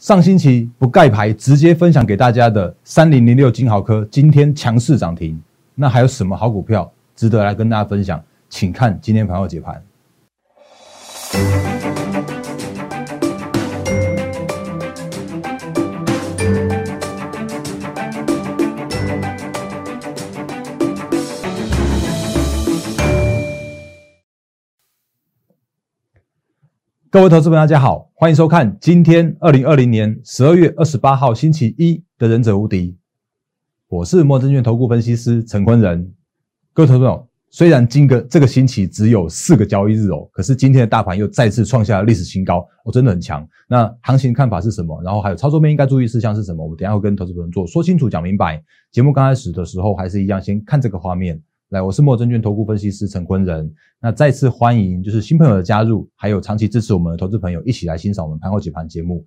上星期不盖牌直接分享给大家的三零零六金豪科，今天强势涨停。那还有什么好股票值得来跟大家分享？请看今天盘后解盘。各位投资朋友，大家好，欢迎收看今天二零二零年十二月二十八号星期一的《忍者无敌》。我是摩证券投顾分析师陈坤仁。各位投资朋友，虽然今个这个星期只有四个交易日哦，可是今天的大盘又再次创下了历史新高，哦，真的很强。那行情看法是什么？然后还有操作面应该注意事项是什么？我们等下会跟投资朋友做说清楚、讲明白。节目刚开始的时候还是一样，先看这个画面。来，我是莫证券投顾分析师陈坤仁。那再次欢迎就是新朋友的加入，还有长期支持我们的投资朋友一起来欣赏我们盘后解盘节目。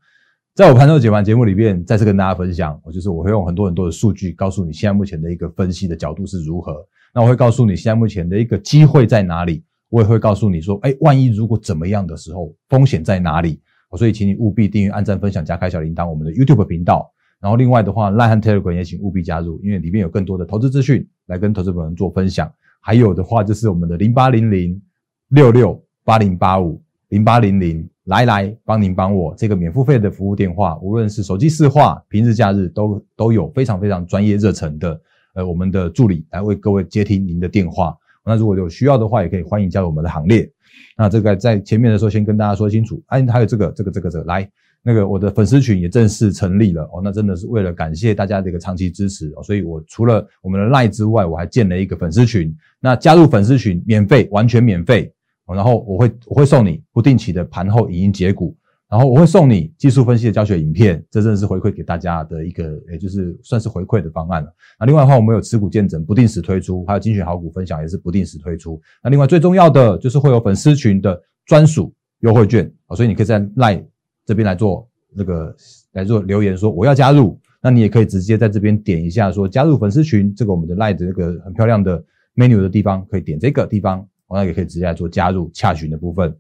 在我盘后解盘节目里面，再次跟大家分享，我就是我会用很多很多的数据，告诉你现在目前的一个分析的角度是如何。那我会告诉你现在目前的一个机会在哪里，我也会告诉你说，哎，万一如果怎么样的时候，风险在哪里？所以请你务必订阅、按赞、分享、加开小铃铛，我们的 YouTube 频道。然后另外的话，Line 和 Telegram 也请务必加入，因为里面有更多的投资资讯来跟投资朋友做分享。还有的话就是我们的零八零零六六八零八五零八零零来来帮您帮我这个免付费的服务电话，无论是手机市话，平日假日都都有非常非常专业热忱的呃我们的助理来为各位接听您的电话。那如果有需要的话，也可以欢迎加入我们的行列。那这个在前面的时候先跟大家说清楚，哎，还有这个这个这个这个来。那个我的粉丝群也正式成立了哦，那真的是为了感谢大家的一个长期支持哦，所以我除了我们的赖之外，我还建了一个粉丝群。那加入粉丝群免费，完全免费哦。然后我会我会送你不定期的盘后影音解股，然后我会送你技术分析的教学影片，这真的是回馈给大家的一个，也就是算是回馈的方案了。那另外的话，我们有持股见证不定时推出，还有精选好股分享也是不定时推出。那另外最重要的就是会有粉丝群的专属优惠券哦，所以你可以在赖。这边来做那个来做留言说我要加入，那你也可以直接在这边点一下说加入粉丝群，这个我们的 Light 这个很漂亮的 menu 的地方可以点这个地方，我那也可以直接来做加入洽询的部分。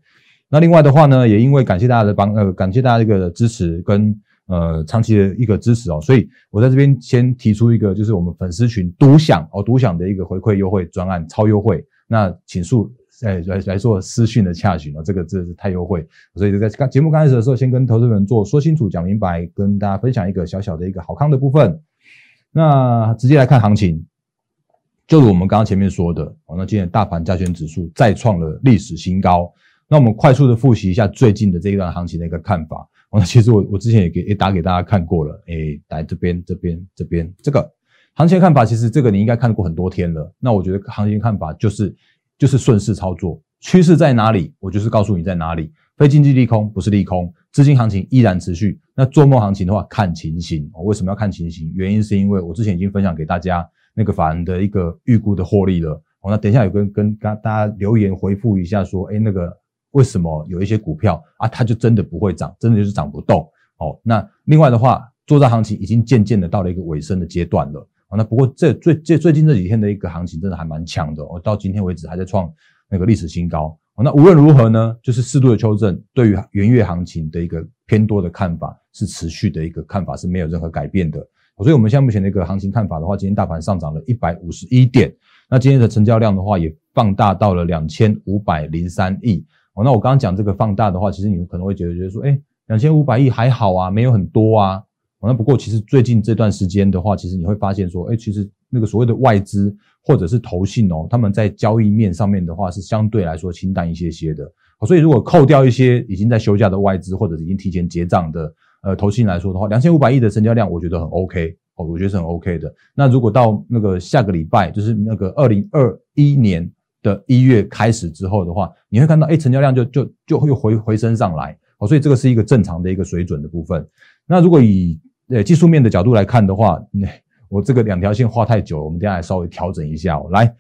那另外的话呢，也因为感谢大家的帮呃感谢大家这个支持跟呃长期的一个支持哦，所以我在这边先提出一个就是我们粉丝群独享哦独享的一个回馈优惠专案超优惠，那请速。哎，来来做私讯的洽询哦，这个真是太优惠，所以在刚节目刚开始的时候，先跟投资人做说清楚、讲明白，跟大家分享一个小小的一个好康的部分。那直接来看行情，就如我们刚刚前面说的哦，那今天大盘加权指数再创了历史新高。那我们快速的复习一下最近的这一段行情的一个看法。哦，那其实我我之前也给也打给大家看过了，哎，来这边这边这边这个行情看法，其实这个你应该看过很多天了。那我觉得行情看法就是。就是顺势操作，趋势在哪里，我就是告诉你在哪里。非经济利空不是利空，资金行情依然持续。那做梦行情的话，看情形。我为什么要看情形？原因是因为我之前已经分享给大家那个法人的一个预估的获利了。哦，那等一下有跟跟大家留言回复一下，说，哎，那个为什么有一些股票啊，它就真的不会涨，真的就是涨不动。哦，那另外的话，做账行情已经渐渐的到了一个尾声的阶段了。那不过这最这最近这几天的一个行情真的还蛮强的哦，到今天为止还在创那个历史新高。那无论如何呢，就是适度的修正，对于元月行情的一个偏多的看法是持续的一个看法是没有任何改变的。所以，我们现在目前的一个行情看法的话，今天大盘上涨了一百五十一点，那今天的成交量的话也放大到了两千五百零三亿。哦，那我刚刚讲这个放大的话，其实你们可能会觉得觉得说，哎，两千五百亿还好啊，没有很多啊。那不过，其实最近这段时间的话，其实你会发现说，哎，其实那个所谓的外资或者是投信哦，他们在交易面上面的话是相对来说清淡一些些的。所以如果扣掉一些已经在休假的外资或者已经提前结账的呃投信来说的话，两千五百亿的成交量，我觉得很 OK 哦，我觉得是很 OK 的。那如果到那个下个礼拜，就是那个二零二一年的一月开始之后的话，你会看到，哎，成交量就就就会回回升上来哦，所以这个是一个正常的一个水准的部分。那如果以呃，技术面的角度来看的话，我这个两条线画太久了，我们等下来稍微调整一下哦。来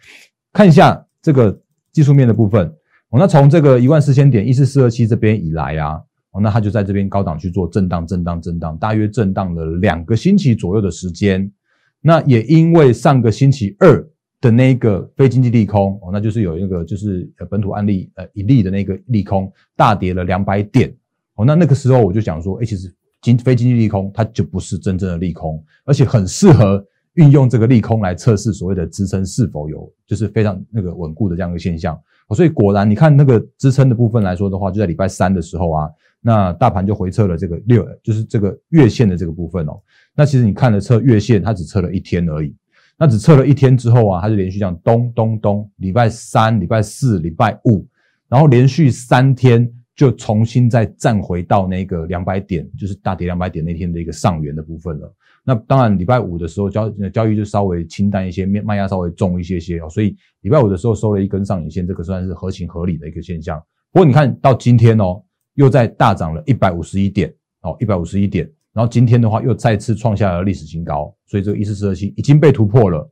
看一下这个技术面的部分。哦，那从这个一万四千点一四四二七这边以来啊，哦，那它就在这边高档去做震荡、震荡、震荡，大约震荡了两个星期左右的时间。那也因为上个星期二的那个非经济利空，哦，那就是有一个就是本土案例呃一例的那个利空大跌了两百点。哦，那那个时候我就讲说，哎，其实。经非经济利空，它就不是真正的利空，而且很适合运用这个利空来测试所谓的支撑是否有就是非常那个稳固的这样一个现象。所以果然，你看那个支撑的部分来说的话，就在礼拜三的时候啊，那大盘就回撤了这个六，就是这个月线的这个部分哦。那其实你看了测月线，它只测了一天而已。那只测了一天之后啊，它就连续这样咚咚咚，礼拜三、礼拜四、礼拜五，然后连续三天就重新再站回到那个两百点，就是大跌两百点那天的一个上缘的部分了。那当然，礼拜五的时候交交易就稍微清淡一些，卖卖压稍微重一些些哦，所以礼拜五的时候收了一根上影线，这个算是合情合理的一个现象。不过你看到今天哦，又在大涨了一百五十一点哦，一百五十一点。然后今天的话又再次创下了历史新高，所以这个一四四二七已经被突破了。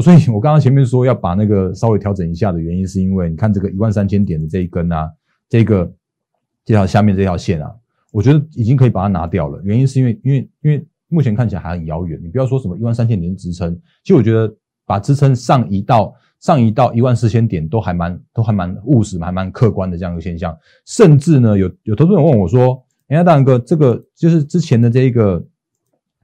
所以我刚刚前面说要把那个稍微调整一下的原因，是因为你看这个一万三千点的这一根啊，这个这条下面这条线啊，我觉得已经可以把它拿掉了。原因是因为因为因为目前看起来还很遥远，你不要说什么一万三千点支撑，其实我觉得把支撑上移到上移到一万四千点都还蛮都还蛮务实，还蛮客观的这样一个现象。甚至呢，有有投资人问我说。人家大哥，这个就是之前的这一个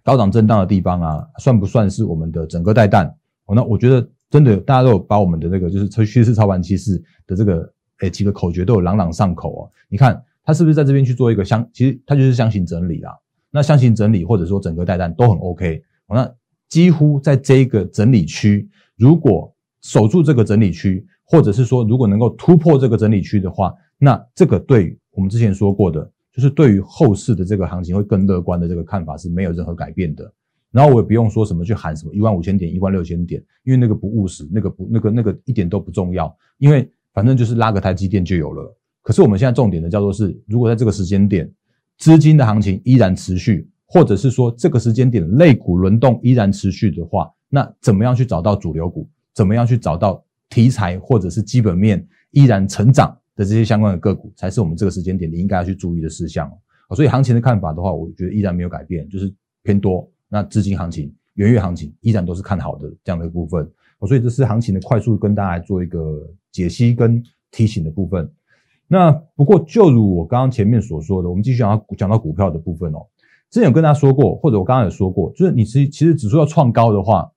高档震荡的地方啊，算不算是我们的整个带弹？哦，那我觉得真的，大家都有把我们的那个就是趋势操盘趋势的这个诶几个口诀都有朗朗上口哦。你看它是不是在这边去做一个箱？其实它就是箱型整理啦。那箱型整理或者说整个带弹都很 OK。那几乎在这一个整理区，如果守住这个整理区，或者是说如果能够突破这个整理区的话，那这个对我们之前说过的。就是对于后市的这个行情会更乐观的这个看法是没有任何改变的。然后我也不用说什么去喊什么一万五千点、一万六千点，因为那个不务实，那个不那个那个一点都不重要。因为反正就是拉个台积电就有了。可是我们现在重点的叫做是，如果在这个时间点资金的行情依然持续，或者是说这个时间点类股轮动依然持续的话，那怎么样去找到主流股？怎么样去找到题材或者是基本面依然成长？的这些相关的个股，才是我们这个时间点你应该要去注意的事项。所以行情的看法的话，我觉得依然没有改变，就是偏多。那资金行情、元月行情依然都是看好的这样的部分。所以这是行情的快速跟大家做一个解析跟提醒的部分。那不过就如我刚刚前面所说的，我们继续讲到讲到股票的部分哦。之前有跟大家说过，或者我刚刚有说过，就是你其其实指数要创高的话，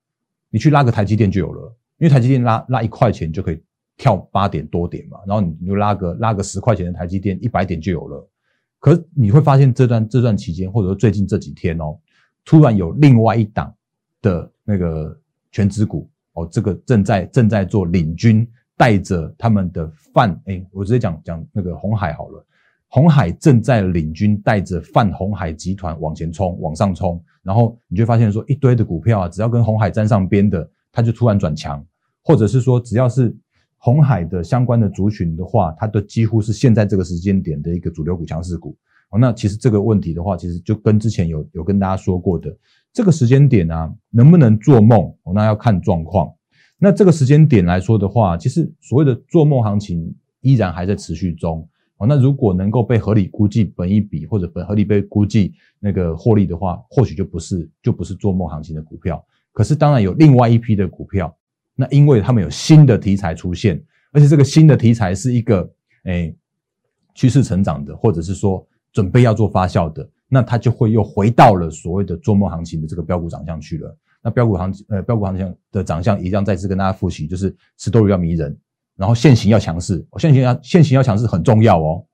你去拉个台积电就有了，因为台积电拉拉一块钱就可以。跳八点多点嘛，然后你就拉个拉个十块钱的台积电，一百点就有了。可是你会发现这段这段期间，或者说最近这几天哦，突然有另外一档的那个全资股哦，这个正在正在做领军，带着他们的泛哎，我直接讲讲那个红海好了，红海正在领军，带着泛红海集团往前冲，往上冲，然后你就发现说一堆的股票啊，只要跟红海沾上边的，它就突然转强，或者是说只要是。红海的相关的族群的话，它都几乎是现在这个时间点的一个主流股、强势股。哦，那其实这个问题的话，其实就跟之前有有跟大家说过的，这个时间点啊，能不能做梦？哦，那要看状况。那这个时间点来说的话，其实所谓的做梦行情依然还在持续中。哦，那如果能够被合理估计本一笔或者本合理被估计那个获利的话，或许就不是就不是做梦行情的股票。可是当然有另外一批的股票。那因为他们有新的题材出现，而且这个新的题材是一个诶趋势成长的，或者是说准备要做发酵的，那它就会又回到了所谓的做梦行情的这个标股长相去了。那标股行呃标股行情的长相一样再次跟大家复习，就是持多率要迷人，然后现行要强势，现行要现行要强势很重要哦。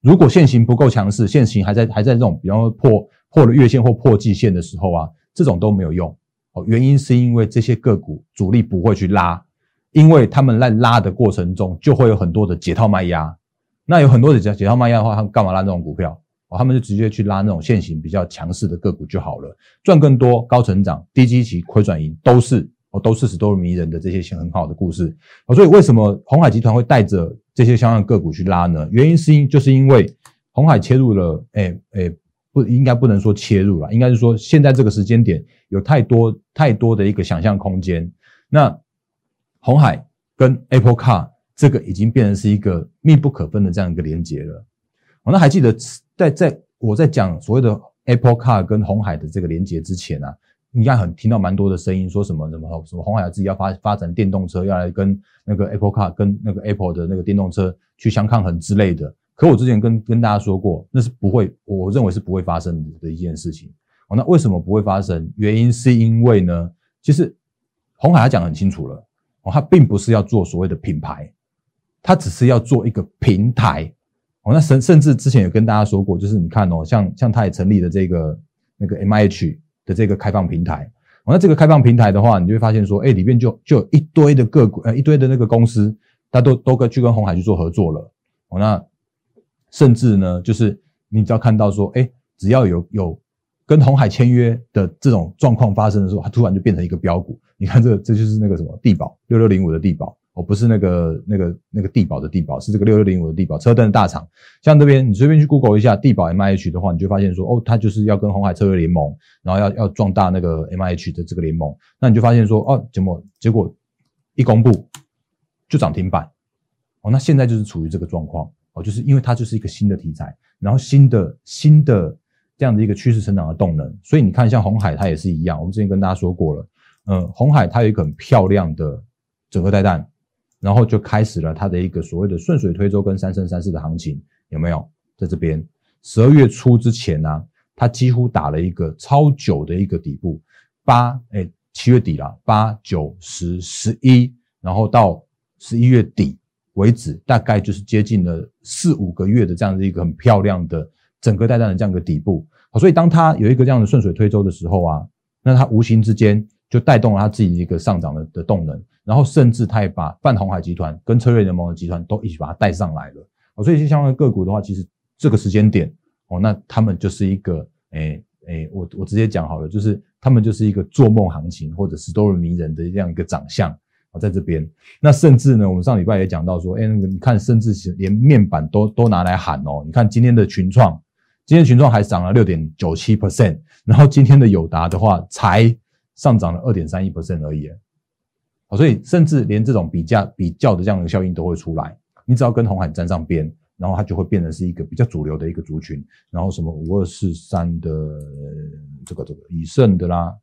如果现行不够强势，现行还在还在这种比方说破破了月线或破季线的时候啊，这种都没有用哦。原因是因为这些个股主力不会去拉，因为他们在拉的过程中就会有很多的解套卖压。那有很多的解解套卖压的话，他们干嘛拉这种股票？哦，他们就直接去拉那种现行比较强势的个股就好了，赚更多、高成长、低基期、亏转盈，都是哦，都是都是迷人的这些很好的故事。哦，所以为什么红海集团会带着这些相关个股去拉呢？原因是因就是因为红海切入了，哎哎。不应该不能说切入了，应该是说现在这个时间点有太多太多的一个想象空间。那红海跟 Apple Car 这个已经变成是一个密不可分的这样一个连接了。我那还记得在在我在讲所谓的 Apple Car 跟红海的这个连接之前啊，应该很听到蛮多的声音，说什么什么什么红海自己要发发展电动车，要来跟那个 Apple Car 跟那个 Apple 的那个电动车去相抗衡之类的。可我之前跟跟大家说过，那是不会，我认为是不会发生的一件事情。哦，那为什么不会发生？原因是因为呢，其实红海他讲很清楚了，哦，他并不是要做所谓的品牌，他只是要做一个平台。哦，那甚甚至之前有跟大家说过，就是你看哦，像像他也成立了这个那个 M I H 的这个开放平台。哦，那这个开放平台的话，你就会发现说，哎，里面就就有一堆的个股，呃，一堆的那个公司，他都都跟去跟红海去做合作了。哦，那甚至呢，就是你只要看到说，哎，只要有有跟红海签约的这种状况发生的时候，它突然就变成一个标股。你看，这这就是那个什么地保六六零五的地保。哦，不是那个那个那个地保的地保，是这个六六零五的地保车灯的大厂。像这边，你随便去 Google 一下地保 M I H 的话，你就发现说，哦，它就是要跟红海车队联盟，然后要要壮大那个 M I H 的这个联盟。那你就发现说，哦，结果结果一公布就涨停板。哦，那现在就是处于这个状况。哦，就是因为它就是一个新的题材，然后新的新的这样的一个趋势成长的动能。所以你看，像红海它也是一样。我们之前跟大家说过了，嗯，红海它有一个很漂亮的整个带弹。然后就开始了它的一个所谓的顺水推舟跟三生三世的行情，有没有？在这边十二月初之前呢，它几乎打了一个超久的一个底部，八哎七月底了，八九十十一，然后到十一月底为止，大概就是接近了四五个月的这样的一个很漂亮的整个带弹的这样一个底部。好，所以当它有一个这样的顺水推舟的时候啊，那它无形之间就带动了它自己一个上涨的的动能。然后甚至他也把泛红海集团跟车瑞联盟的集团都一起把它带上来了哦，所以这相关的个股的话，其实这个时间点哦，那他们就是一个诶诶，我我直接讲好了，就是他们就是一个做梦行情或者是多人迷人的这样一个长相啊，在这边。那甚至呢，我们上礼拜也讲到说，哎，你看，甚至连面板都都拿来喊哦，你看今天的群创，今天群创还涨了六点九七 percent，然后今天的友达的话才上涨了二点三一 percent 而已。好，所以甚至连这种比价比较的这样的效应都会出来。你只要跟红海沾上边，然后它就会变成是一个比较主流的一个族群。然后什么五二四三的这个这个以盛的啦，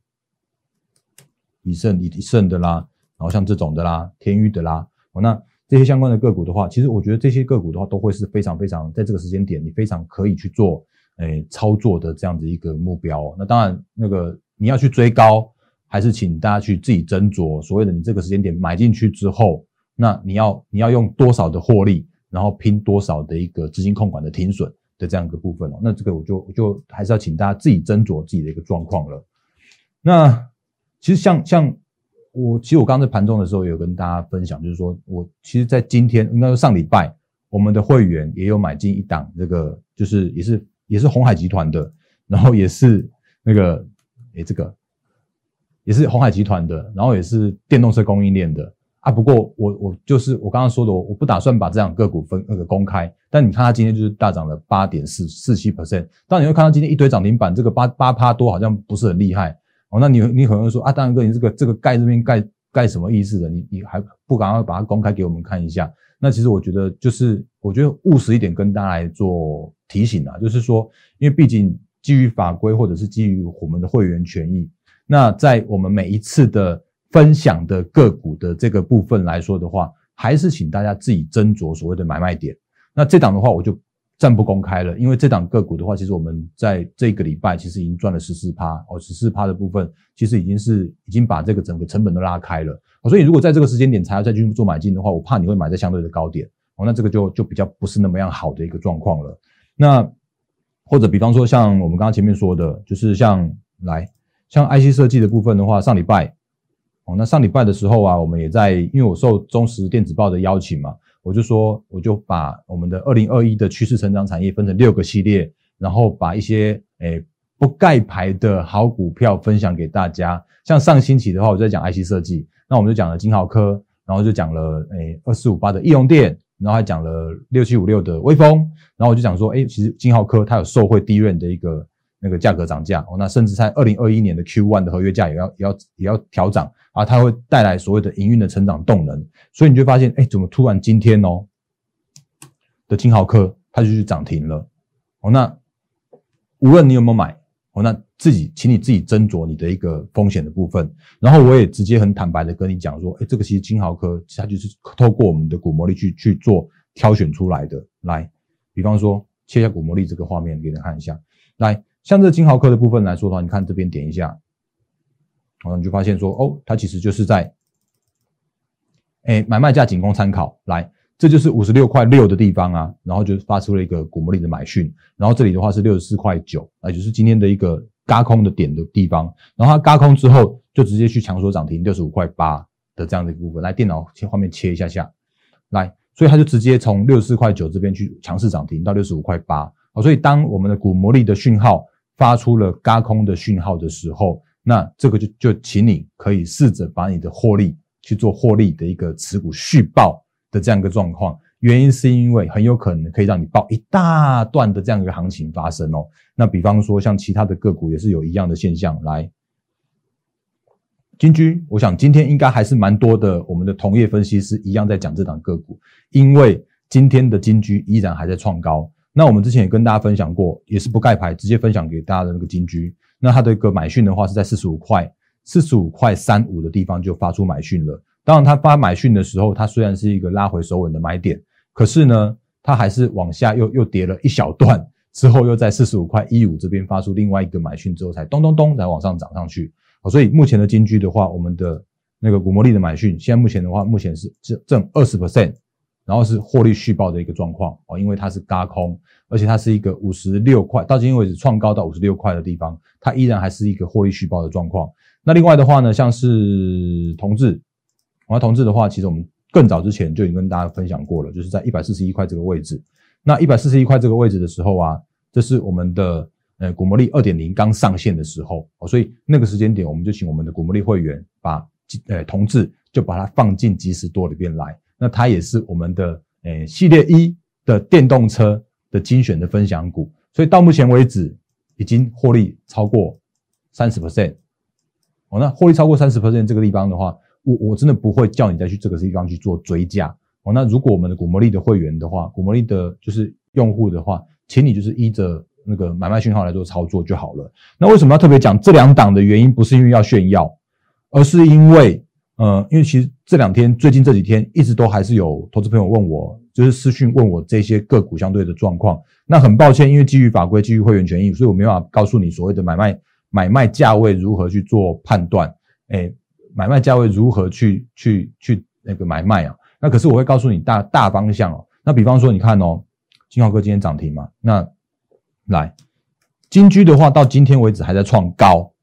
以盛以盛的啦，然后像这种的啦，天域的啦，哦，那这些相关的个股的话，其实我觉得这些个股的话都会是非常非常在这个时间点，你非常可以去做诶操作的这样子一个目标。那当然，那个你要去追高。还是请大家去自己斟酌，所谓的你这个时间点买进去之后，那你要你要用多少的获利，然后拼多少的一个资金控管的停损的这样一个部分哦。那这个我就我就还是要请大家自己斟酌自己的一个状况了。那其实像像我，其实我刚才盘中的时候有跟大家分享，就是说我其实，在今天应该说上礼拜，我们的会员也有买进一档这个，就是也是也是红海集团的，然后也是那个诶这个。也是红海集团的，然后也是电动车供应链的啊。不过我我就是我刚刚说的，我我不打算把这两个股分那个公开。但你看它今天就是大涨了八点四四七 percent。当你会看到今天一堆涨停板，这个八八趴多好像不是很厉害哦。那你你可能会说啊，大然哥，你这个这个盖这边盖盖什么意思的？你你还不赶快把它公开给我们看一下？那其实我觉得就是我觉得务实一点跟大家来做提醒啊，就是说，因为毕竟基于法规或者是基于我们的会员权益。那在我们每一次的分享的个股的这个部分来说的话，还是请大家自己斟酌所谓的买卖点。那这档的话，我就暂不公开了，因为这档个股的话，其实我们在这个礼拜其实已经赚了十四趴哦，十四趴的部分其实已经是已经把这个整个成本都拉开了。所以如果在这个时间点才要再去做买进的话，我怕你会买在相对的高点哦，那这个就就比较不是那么样好的一个状况了。那或者比方说像我们刚刚前面说的，就是像来。像 IC 设计的部分的话，上礼拜哦，那上礼拜的时候啊，我们也在，因为我受中实电子报的邀请嘛，我就说，我就把我们的二零二一的趋势成长产业分成六个系列，然后把一些诶不盖牌的好股票分享给大家。像上星期的话，我在讲 IC 设计，那我们就讲了金豪科，然后就讲了诶二四五八的易用电，然后还讲了六七五六的微风，然后我就讲说，诶其实金浩科它有受惠低润的一个。那个价格涨价哦，那甚至在二零二一年的 Q one 的合约价也要也要也要调涨啊，它会带来所谓的营运的成长动能，所以你就发现，哎，怎么突然今天哦的金豪科它就去涨停了哦？那无论你有没有买哦，那自己请你自己斟酌你的一个风险的部分，然后我也直接很坦白的跟你讲说，哎，这个其实金豪科它就是透过我们的股魔力去去做挑选出来的，来。比方说切下股魔力这个画面给大家看一下。来，像这金豪科的部分来说的话，你看这边点一下，然后，你就发现说，哦，它其实就是在，哎，买卖价仅供参考。来，这就是五十六块六的地方啊，然后就发出了一个股魔力的买讯，然后这里的话是六十四块九，啊就是今天的一个嘎空的点的地方，然后它嘎空之后就直接去强缩涨停六十五块八的这样的一个部分。来，电脑切画面切一下下，来，所以它就直接从六十四块九这边去强势涨停到六十五块八。好，所以当我们的股魔力的讯号发出了嘎空的讯号的时候，那这个就就请你可以试着把你的获利去做获利的一个持股续报的这样一个状况。原因是因为很有可能可以让你报一大段的这样一个行情发生哦。那比方说像其他的个股也是有一样的现象。来，金居，我想今天应该还是蛮多的，我们的同业分析师一样在讲这档个股，因为今天的金居依然还在创高。那我们之前也跟大家分享过，也是不盖牌，直接分享给大家的那个金居。那它的一个买讯的话是在四十五块、四十五块三五的地方就发出买讯了。当然，它发买讯的时候，它虽然是一个拉回手稳的买点，可是呢，它还是往下又又跌了一小段，之后又在四十五块一五这边发出另外一个买讯之后，才咚咚咚才往上涨上去。所以目前的金居的话，我们的那个古魔力的买讯，现在目前的话，目前是正正二十 percent。然后是获利续报的一个状况哦，因为它是嘎空，而且它是一个五十六块，到今天为止创高到五十六块的地方，它依然还是一个获利续报的状况。那另外的话呢，像是同志，那同志的话，其实我们更早之前就已经跟大家分享过了，就是在一百四十一块这个位置。那一百四十一块这个位置的时候啊，这是我们的呃股魔力二点零刚上线的时候哦，所以那个时间点，我们就请我们的股魔力会员把呃同志就把它放进即时多里边来。那它也是我们的诶系列一的电动车的精选的分享股，所以到目前为止已经获利超过三十 percent。哦，那获利超过三十 percent 这个地方的话，我我真的不会叫你再去这个地方去做追加。哦，那如果我们的股魔力的会员的话，股魔力的就是用户的话，请你就是依着那个买卖讯号来做操作就好了。那为什么要特别讲这两档的原因？不是因为要炫耀，而是因为。呃，因为其实这两天、最近这几天一直都还是有投资朋友问我，就是私讯问我这些个股相对的状况。那很抱歉，因为基于法规、基于会员权益，所以我没办法告诉你所谓的买卖买卖价位如何去做判断。哎，买卖价位如何去去去那个买卖啊？那可是我会告诉你大大方向哦。那比方说，你看哦，金浩哥今天涨停嘛？那来金居的话，到今天为止还在创高。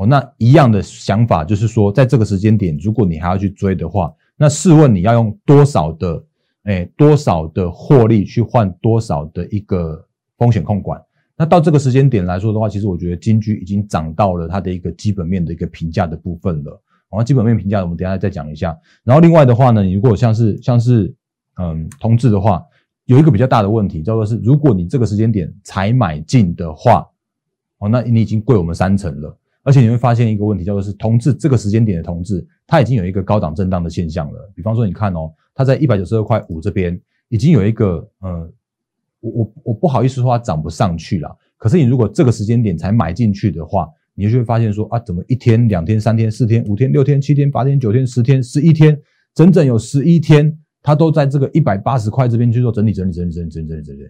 哦，那一样的想法就是说，在这个时间点，如果你还要去追的话，那试问你要用多少的，哎，多少的获利去换多少的一个风险控管？那到这个时间点来说的话，其实我觉得金居已经涨到了它的一个基本面的一个评价的部分了。然后基本面评价我们等下再讲一下。然后另外的话呢，你如果像是像是嗯同志的话，有一个比较大的问题叫做是，如果你这个时间点才买进的话，哦，那你已经贵我们三成了。而且你会发现一个问题，叫做是同志这个时间点的同志，它已经有一个高档震荡的现象了。比方说，你看哦，它在一百九十二块五这边已经有一个，呃，我我我不好意思说它涨不上去了。可是你如果这个时间点才买进去的话，你就会发现说啊，怎么一天、两天、三天、四天、五天、六天、七天、八天、九天、十天、十一天，整整有十一天，它都在这个一百八十块这边去做整理、整理、整理、整理、整理、整理、整理。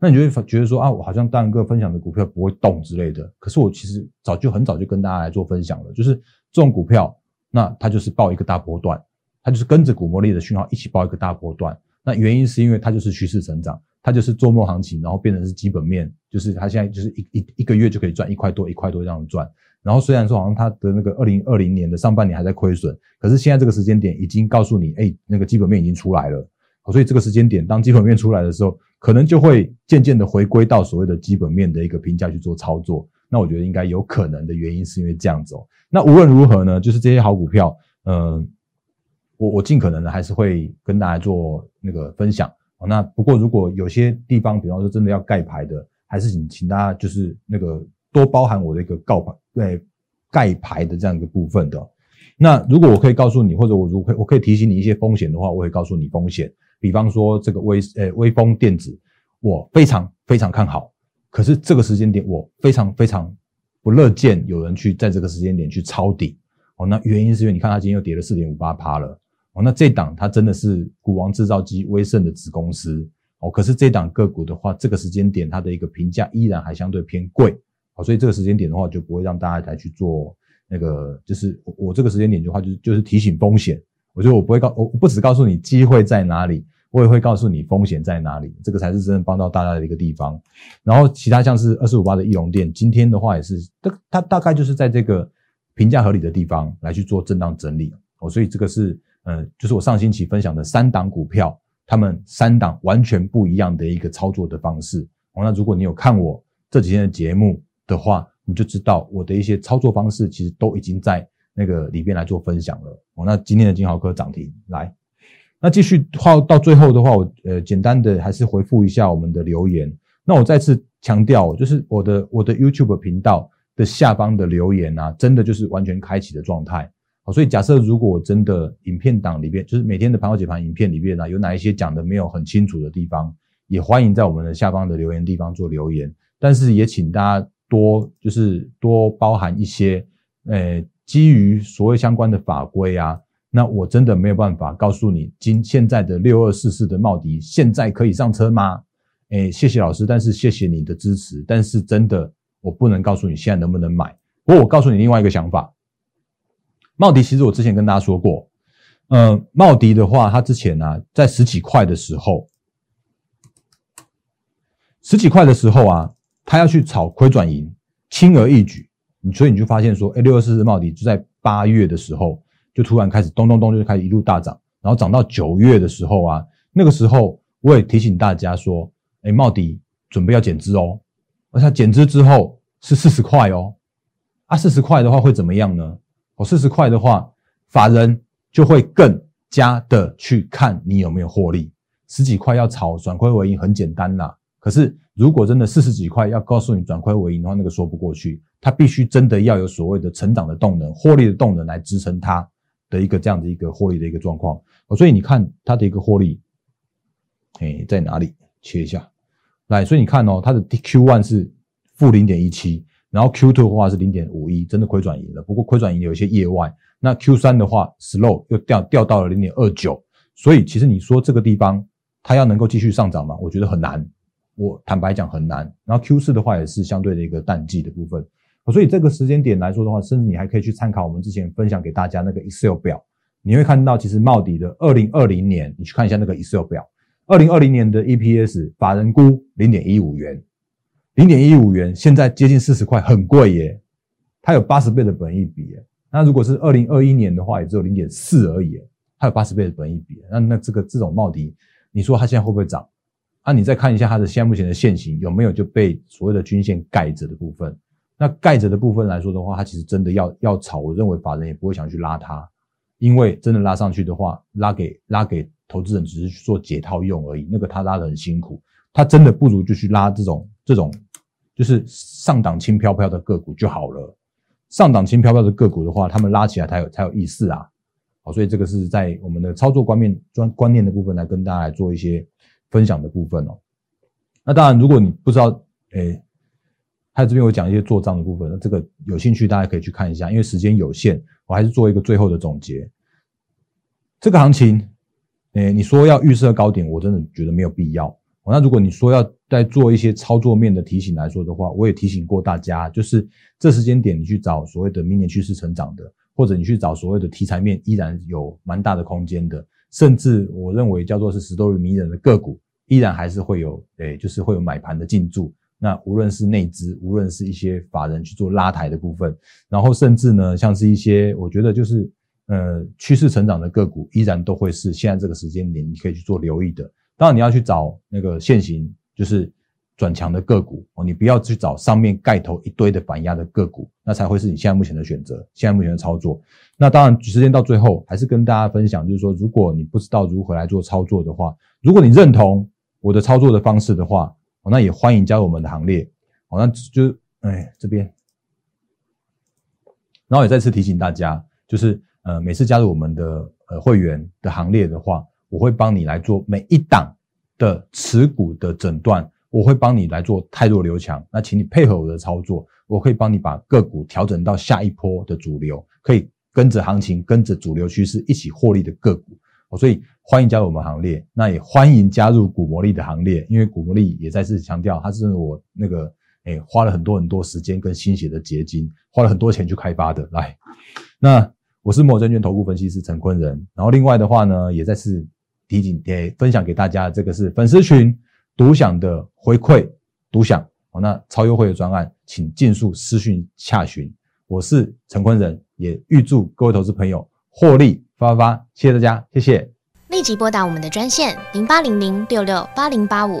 那你就会觉得说啊，我好像大哥分享的股票不会动之类的。可是我其实早就很早就跟大家来做分享了，就是这种股票，那它就是报一个大波段，它就是跟着股魔力的讯号一起报一个大波段。那原因是因为它就是趋势成长，它就是做梦行情，然后变成是基本面，就是它现在就是一一一个月就可以赚一块多一块多这样赚。然后虽然说好像它的那个二零二零年的上半年还在亏损，可是现在这个时间点已经告诉你，哎，那个基本面已经出来了。所以这个时间点，当基本面出来的时候。可能就会渐渐的回归到所谓的基本面的一个评价去做操作，那我觉得应该有可能的原因是因为这样子哦。那无论如何呢，就是这些好股票，嗯，我我尽可能的还是会跟大家做那个分享那不过如果有些地方，比方说真的要盖牌的，还是请请大家就是那个多包含我的一个告牌对盖牌的这样一个部分的。那如果我可以告诉你，或者我如果我可以提醒你一些风险的话，我会告诉你风险。比方说这个微呃微风电子，我非常非常看好，可是这个时间点我非常非常不乐见有人去在这个时间点去抄底哦。那原因是因为你看它今天又跌了四点五八趴了哦。那这档它真的是股王制造机威盛的子公司哦，可是这档个股的话，这个时间点它的一个评价依然还相对偏贵，哦，所以这个时间点的话就不会让大家来去做那个，就是我我这个时间点的话就是就是提醒风险，我觉得我不会告我不只告诉你机会在哪里，我也会告诉你风险在哪里，这个才是真正帮到大家的一个地方。然后其他像是二四五八的易龙店，今天的话也是，它它大概就是在这个评价合理的地方来去做震荡整理，哦，所以这个是呃，就是我上星期分享的三档股票。他们三档完全不一样的一个操作的方式哦。那如果你有看我这几天的节目的话，你就知道我的一些操作方式其实都已经在那个里边来做分享了哦。那今天的金豪科涨停来，那继续话到最后的话，我呃简单的还是回复一下我们的留言。那我再次强调，就是我的我的 YouTube 频道的下方的留言啊，真的就是完全开启的状态。好所以假设如果真的影片档里边，就是每天的盘后解盘影片里边呢，有哪一些讲的没有很清楚的地方，也欢迎在我们的下方的留言地方做留言。但是也请大家多就是多包含一些，呃，基于所谓相关的法规啊，那我真的没有办法告诉你，今现在的六二四四的茂迪现在可以上车吗？哎，谢谢老师，但是谢谢你的支持，但是真的我不能告诉你现在能不能买。不过我告诉你另外一个想法。茂迪其实我之前跟大家说过，呃，茂迪的话，它之前呢在十几块的时候，十几块的时候啊，他要去炒亏转盈，轻而易举。你所以你就发现说，哎，六二四四茂迪就在八月的时候就突然开始咚咚咚就开始一路大涨，然后涨到九月的时候啊，那个时候我也提醒大家说，哎，茂迪准备要减资哦，而且减资之后是四十块哦，啊，四十块的话会怎么样呢？哦四十块的话，法人就会更加的去看你有没有获利。十几块要炒转亏为盈很简单啦，可是如果真的四十几块要告诉你转亏为盈的话，那个说不过去。它必须真的要有所谓的成长的动能、获利的动能来支撑它的一个这样的一个获利的一个状况。所以你看它的一个获利，哎，在哪里？切一下来。所以你看哦，它的 Q one 是负零点一七。然后 Q two 的话是零点五一，真的亏转盈了。不过亏转盈有一些业外。那 Q3 的话，slow 又掉掉到了零点二九。所以其实你说这个地方它要能够继续上涨吗？我觉得很难。我坦白讲很难。然后 Q4 的话也是相对的一个淡季的部分。所以这个时间点来说的话，甚至你还可以去参考我们之前分享给大家那个 Excel 表，你会看到其实茂迪的二零二零年，你去看一下那个 Excel 表，二零二零年的 EPS 法人估零点一五元。零点一五元，现在接近四十块，很贵耶。它有八十倍的本益比，那如果是二零二一年的话，也只有零点四而已。它有八十倍的本益比，那那这个这种帽迪，你说它现在会不会涨？啊，你再看一下它的现目前的线型有没有就被所谓的均线盖着的部分？那盖着的部分来说的话，它其实真的要要炒，我认为法人也不会想去拉它，因为真的拉上去的话，拉给拉给投资人只是去做解套用而已，那个他拉的很辛苦，他真的不如就去拉这种这种。就是上档轻飘飘的个股就好了。上档轻飘飘的个股的话，他们拉起来才有才有意思啊。好，所以这个是在我们的操作观念专观念的部分来跟大家来做一些分享的部分哦。那当然，如果你不知道，诶，他这边有讲一些做账的部分，那这个有兴趣大家可以去看一下。因为时间有限，我还是做一个最后的总结。这个行情，诶，你说要预设高点，我真的觉得没有必要。那如果你说要在做一些操作面的提醒来说的话，我也提醒过大家，就是这时间点你去找所谓的明年趋势成长的，或者你去找所谓的题材面依然有蛮大的空间的，甚至我认为叫做是十多日迷人的个股，依然还是会有，诶，就是会有买盘的进驻。那无论是内资，无论是一些法人去做拉抬的部分，然后甚至呢，像是一些我觉得就是呃趋势成长的个股，依然都会是现在这个时间点你可以去做留意的。当然你要去找那个现行就是转强的个股哦，你不要去找上面盖头一堆的反压的个股，那才会是你现在目前的选择，现在目前的操作。那当然，时间到最后还是跟大家分享，就是说，如果你不知道如何来做操作的话，如果你认同我的操作的方式的话，哦，那也欢迎加入我们的行列。哦，那就哎这边，然后也再次提醒大家，就是呃每次加入我们的呃会员的行列的话。我会帮你来做每一档的持股的诊断，我会帮你来做太弱留强。那请你配合我的操作，我可以帮你把个股调整到下一波的主流，可以跟着行情、跟着主流趋势一起获利的个股。所以欢迎加入我们行列。那也欢迎加入古魔力的行列，因为古魔力也再次强调，它是我那个诶花了很多很多时间跟心血的结晶，花了很多钱去开发的。来，那我是摩证券投顾分析师陈坤仁。然后另外的话呢，也再次提醒给分享给大家，这个是粉丝群独享的回馈独享。好，那超优惠的专案，请尽速私讯洽询。我是陈坤仁，也预祝各位投资朋友获利发发发！谢谢大家，谢谢。立即拨打我们的专线零八零零六六八零八五